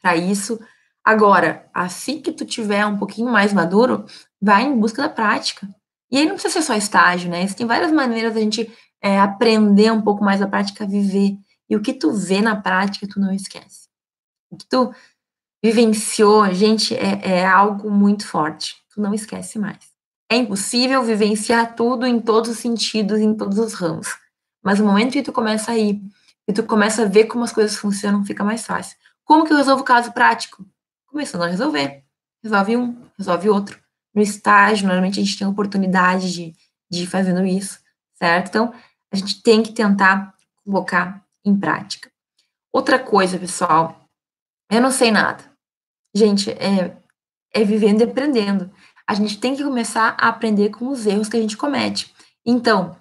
para isso. Agora, assim que tu tiver um pouquinho mais maduro, vai em busca da prática. E aí não precisa ser só estágio, né? Existem várias maneiras da gente é, aprender um pouco mais a prática, viver. E o que tu vê na prática, tu não esquece. O que tu vivenciou, gente, é, é algo muito forte. Tu não esquece mais. É impossível vivenciar tudo em todos os sentidos, em todos os ramos. Mas no momento que tu começa a ir, e tu começa a ver como as coisas funcionam, fica mais fácil. Como que eu resolvo o caso prático? Começando a resolver. Resolve um, resolve outro. No estágio, normalmente a gente tem a oportunidade de, de ir fazendo isso, certo? Então, a gente tem que tentar colocar em prática. Outra coisa, pessoal, eu não sei nada. Gente, é, é vivendo e aprendendo. A gente tem que começar a aprender com os erros que a gente comete. Então,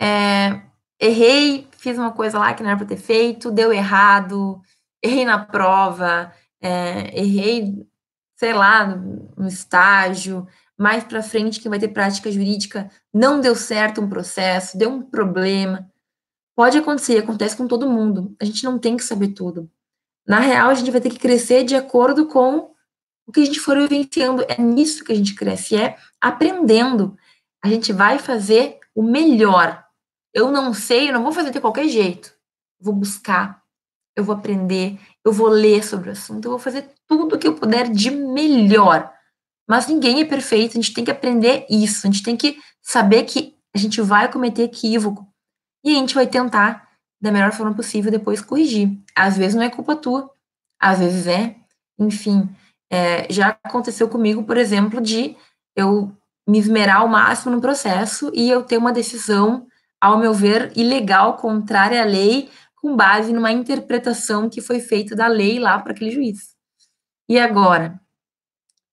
é, errei, fiz uma coisa lá que não era para ter feito, deu errado, errei na prova, é, errei, sei lá, no estágio, mais para frente, que vai ter prática jurídica, não deu certo um processo, deu um problema. Pode acontecer, acontece com todo mundo. A gente não tem que saber tudo. Na real, a gente vai ter que crescer de acordo com o que a gente for vivenciando. É nisso que a gente cresce, é aprendendo. A gente vai fazer o melhor. Eu não sei, eu não vou fazer de qualquer jeito. Vou buscar, eu vou aprender, eu vou ler sobre o assunto, eu vou fazer tudo o que eu puder de melhor. Mas ninguém é perfeito, a gente tem que aprender isso, a gente tem que saber que a gente vai cometer equívoco e a gente vai tentar, da melhor forma possível, depois corrigir. Às vezes não é culpa tua, às vezes é, enfim. É, já aconteceu comigo, por exemplo, de eu me esmerar ao máximo no processo e eu ter uma decisão, ao meu ver, ilegal, contrária à lei, com base numa interpretação que foi feita da lei lá para aquele juiz. E agora?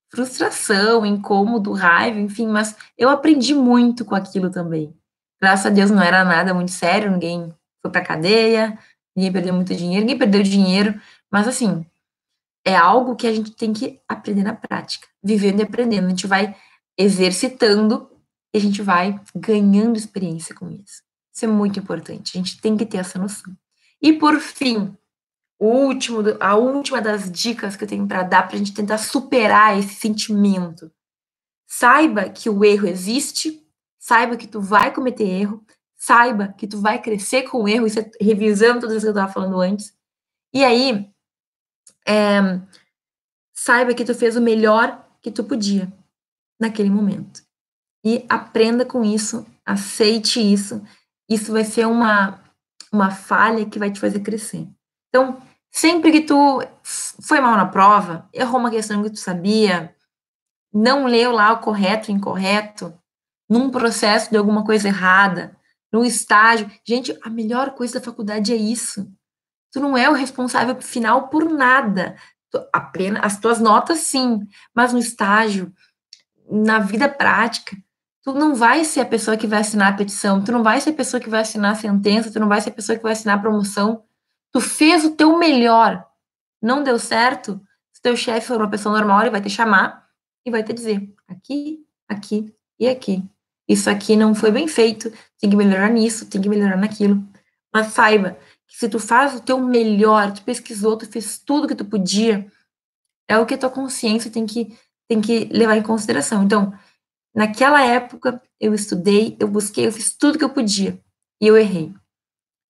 Frustração, incômodo, raiva, enfim, mas eu aprendi muito com aquilo também. Graças a Deus não era nada muito sério, ninguém foi para cadeia, ninguém perdeu muito dinheiro, ninguém perdeu dinheiro, mas assim, é algo que a gente tem que aprender na prática, vivendo e aprendendo. A gente vai exercitando e a gente vai ganhando experiência com isso. Isso é muito importante. A gente tem que ter essa noção. E por fim, o último, a última das dicas que eu tenho para dar para a gente tentar superar esse sentimento. Saiba que o erro existe, saiba que tu vai cometer erro, saiba que tu vai crescer com o erro, isso é revisando tudo isso que eu estava falando antes. E aí, é, saiba que tu fez o melhor que tu podia naquele momento. E aprenda com isso, aceite isso. Isso vai ser uma uma falha que vai te fazer crescer. Então, sempre que tu foi mal na prova, errou uma questão que tu sabia, não leu lá o correto, o incorreto, num processo de alguma coisa errada, num estágio. Gente, a melhor coisa da faculdade é isso. Tu não é o responsável final por nada. Tu, apenas as tuas notas sim, mas no estágio, na vida prática, tu não vai ser a pessoa que vai assinar a petição, tu não vai ser a pessoa que vai assinar a sentença, tu não vai ser a pessoa que vai assinar a promoção. Tu fez o teu melhor, não deu certo, se teu chefe for uma pessoa normal, ele vai te chamar e vai te dizer aqui, aqui e aqui. Isso aqui não foi bem feito, tem que melhorar nisso, tem que melhorar naquilo. Mas saiba que se tu faz o teu melhor, tu pesquisou, tu fez tudo que tu podia, é o que a tua consciência tem que, tem que levar em consideração. Então, naquela época, eu estudei, eu busquei, eu fiz tudo que eu podia, e eu errei.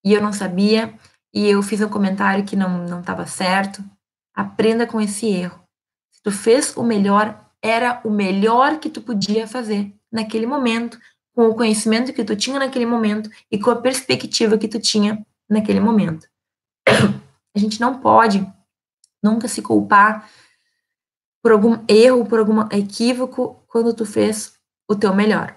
E eu não sabia, e eu fiz um comentário que não estava certo. Aprenda com esse erro. Se tu fez o melhor, era o melhor que tu podia fazer naquele momento, com o conhecimento que tu tinha naquele momento e com a perspectiva que tu tinha naquele momento. A gente não pode nunca se culpar por algum erro, por algum equívoco quando tu fez o teu melhor.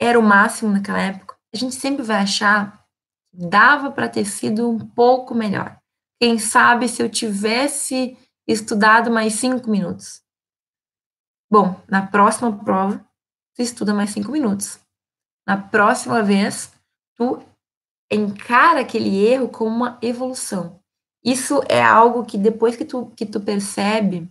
Era o máximo naquela época. A gente sempre vai achar que dava para ter sido um pouco melhor. Quem sabe se eu tivesse estudado mais cinco minutos. Bom, na próxima prova, tu estuda mais cinco minutos. Na próxima vez, tu encara aquele erro como uma evolução. Isso é algo que depois que tu, que tu percebe,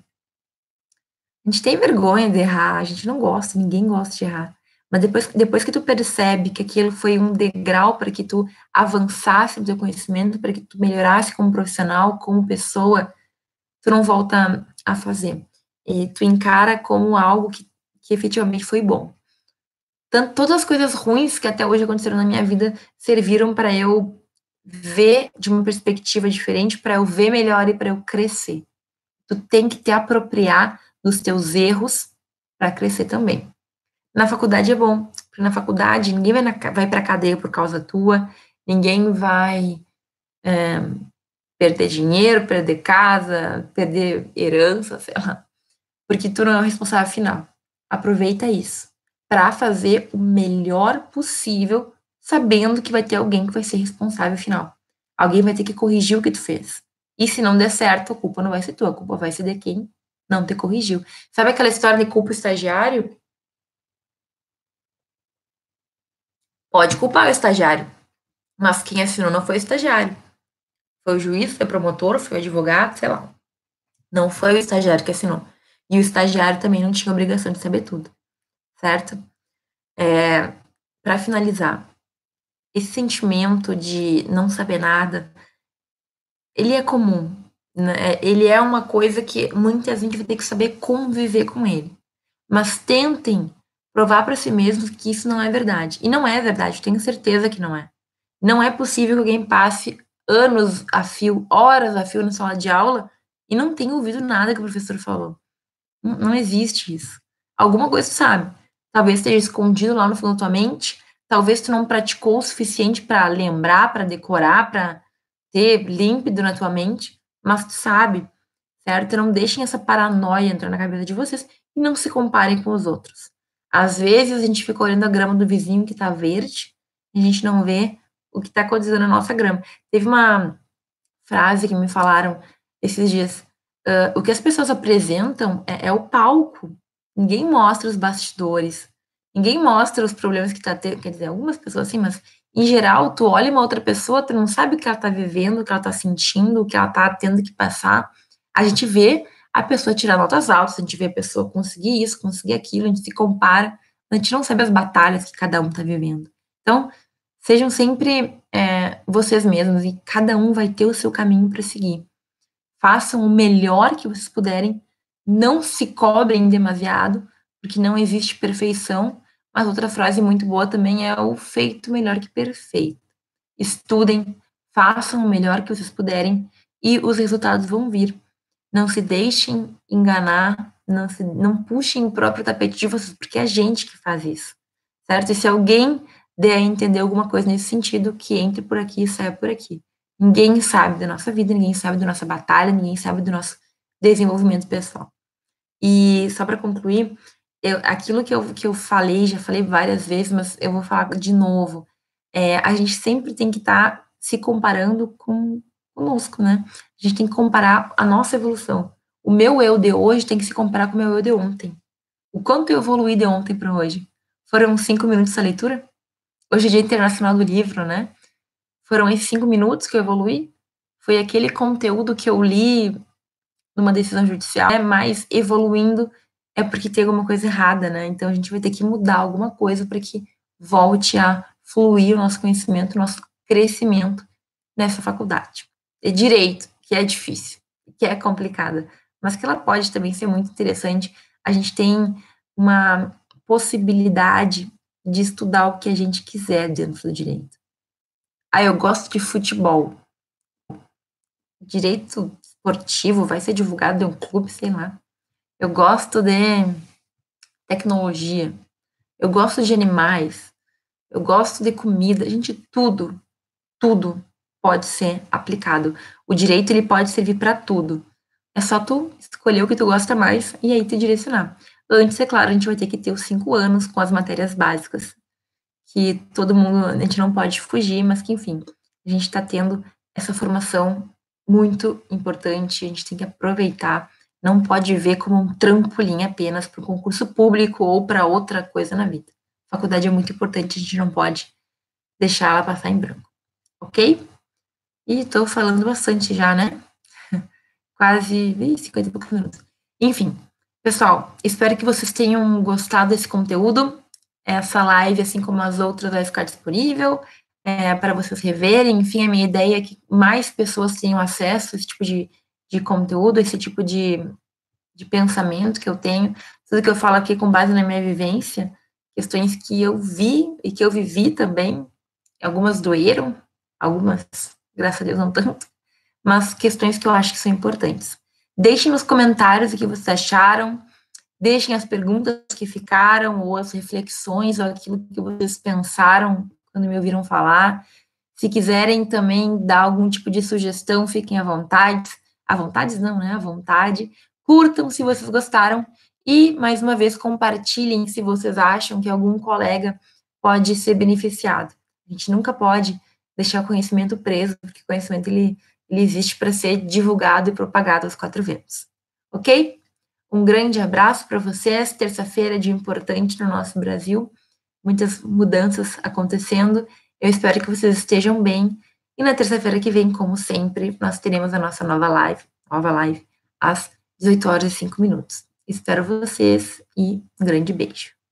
a gente tem vergonha de errar, a gente não gosta, ninguém gosta de errar. Mas depois, depois que tu percebe que aquilo foi um degrau para que tu avançasse no teu conhecimento, para que tu melhorasse como profissional, como pessoa, tu não volta a fazer. E tu encara como algo que, que efetivamente foi bom. Tanto, todas as coisas ruins que até hoje aconteceram na minha vida serviram para eu ver de uma perspectiva diferente, para eu ver melhor e para eu crescer. Tu tem que te apropriar dos teus erros para crescer também. Na faculdade é bom, porque na faculdade ninguém vai, vai para cadeia por causa tua, ninguém vai é, perder dinheiro, perder casa, perder herança, sei lá, porque tu não é o responsável final. Aproveita isso para fazer o melhor possível, sabendo que vai ter alguém que vai ser responsável final. Alguém vai ter que corrigir o que tu fez. E se não der certo, a culpa não vai ser tua, a culpa vai ser de quem não te corrigiu. Sabe aquela história de culpa o estagiário? Pode culpar o estagiário, mas quem assinou não foi o estagiário. Foi o juiz, foi o promotor, foi o advogado, sei lá. Não foi o estagiário que assinou. E o estagiário também não tinha obrigação de saber tudo certo? É, para finalizar, esse sentimento de não saber nada, ele é comum. Né? É, ele é uma coisa que muita gente vai ter que saber conviver com ele. Mas tentem provar para si mesmos que isso não é verdade. E não é verdade, tenho certeza que não é. Não é possível que alguém passe anos a fio, horas a fio na sala de aula e não tenha ouvido nada que o professor falou. Não, não existe isso. Alguma coisa sabe talvez esteja escondido lá no fundo da tua mente, talvez tu não praticou o suficiente para lembrar, para decorar, para ter límpido na tua mente, mas tu sabe, certo? Não deixem essa paranoia entrar na cabeça de vocês e não se comparem com os outros. Às vezes a gente fica olhando a grama do vizinho que tá verde e a gente não vê o que tá acontecendo na nossa grama. Teve uma frase que me falaram esses dias. Uh, o que as pessoas apresentam é, é o palco, Ninguém mostra os bastidores. Ninguém mostra os problemas que tá tendo. Quer dizer, algumas pessoas sim, mas em geral, tu olha uma outra pessoa, tu não sabe o que ela tá vivendo, o que ela tá sentindo, o que ela tá tendo que passar. A gente vê a pessoa tirar notas altas, a gente vê a pessoa conseguir isso, conseguir aquilo, a gente se compara, a gente não sabe as batalhas que cada um tá vivendo. Então, sejam sempre é, vocês mesmos e cada um vai ter o seu caminho para seguir. Façam o melhor que vocês puderem não se cobrem demasiado, porque não existe perfeição. Mas outra frase muito boa também é o feito melhor que perfeito. Estudem, façam o melhor que vocês puderem e os resultados vão vir. Não se deixem enganar, não, se, não puxem o próprio tapete de vocês, porque é a gente que faz isso, certo? E se alguém der a entender alguma coisa nesse sentido, que entre por aqui e saia por aqui. Ninguém sabe da nossa vida, ninguém sabe da nossa batalha, ninguém sabe do nosso desenvolvimento pessoal. E só para concluir, eu, aquilo que eu, que eu falei, já falei várias vezes, mas eu vou falar de novo. É, a gente sempre tem que estar tá se comparando com conosco, né? A gente tem que comparar a nossa evolução. O meu eu de hoje tem que se comparar com o meu eu de ontem. O quanto eu evoluí de ontem para hoje? Foram cinco minutos a leitura? Hoje é Dia Internacional do Livro, né? Foram esses cinco minutos que eu evoluí? Foi aquele conteúdo que eu li numa decisão judicial, é mais evoluindo é porque tem alguma coisa errada, né? Então a gente vai ter que mudar alguma coisa para que volte a fluir o nosso conhecimento, o nosso crescimento nessa faculdade. É direito, que é difícil, que é complicada, mas que ela pode também ser muito interessante. A gente tem uma possibilidade de estudar o que a gente quiser dentro do direito. Ah, eu gosto de futebol. Direito esportivo vai ser divulgado em um clube, sei lá. Eu gosto de tecnologia. Eu gosto de animais. Eu gosto de comida. Gente, tudo, tudo pode ser aplicado. O direito ele pode servir para tudo. É só tu escolher o que tu gosta mais e aí te direcionar. Antes, é claro, a gente vai ter que ter os cinco anos com as matérias básicas, que todo mundo, a gente não pode fugir, mas que, enfim, a gente está tendo essa formação muito importante, a gente tem que aproveitar não pode ver como um trampolim apenas para o concurso público ou para outra coisa na vida. Faculdade é muito importante, a gente não pode deixar ela passar em branco, ok? E estou falando bastante já, né? Quase 50 e poucos minutos. Enfim, pessoal, espero que vocês tenham gostado desse conteúdo. Essa live, assim como as outras, vai ficar disponível é, para vocês reverem. Enfim, a minha ideia é que mais pessoas tenham acesso a esse tipo de de conteúdo, esse tipo de, de pensamento que eu tenho, tudo que eu falo aqui com base na minha vivência, questões que eu vi e que eu vivi também, algumas doeram, algumas, graças a Deus, não tanto, mas questões que eu acho que são importantes. Deixem nos comentários o que vocês acharam, deixem as perguntas que ficaram, ou as reflexões, ou aquilo que vocês pensaram quando me ouviram falar. Se quiserem também dar algum tipo de sugestão, fiquem à vontade à vontade não, né? À vontade. Curtam se vocês gostaram e, mais uma vez, compartilhem se vocês acham que algum colega pode ser beneficiado. A gente nunca pode deixar o conhecimento preso, porque o conhecimento ele, ele existe para ser divulgado e propagado aos quatro ventos. Ok? Um grande abraço para vocês. Terça-feira é de importante no nosso Brasil, muitas mudanças acontecendo. Eu espero que vocês estejam bem e na terça-feira que vem, como sempre, nós teremos a nossa nova live, nova live, às 18 horas e 5 minutos. Espero vocês e um grande beijo.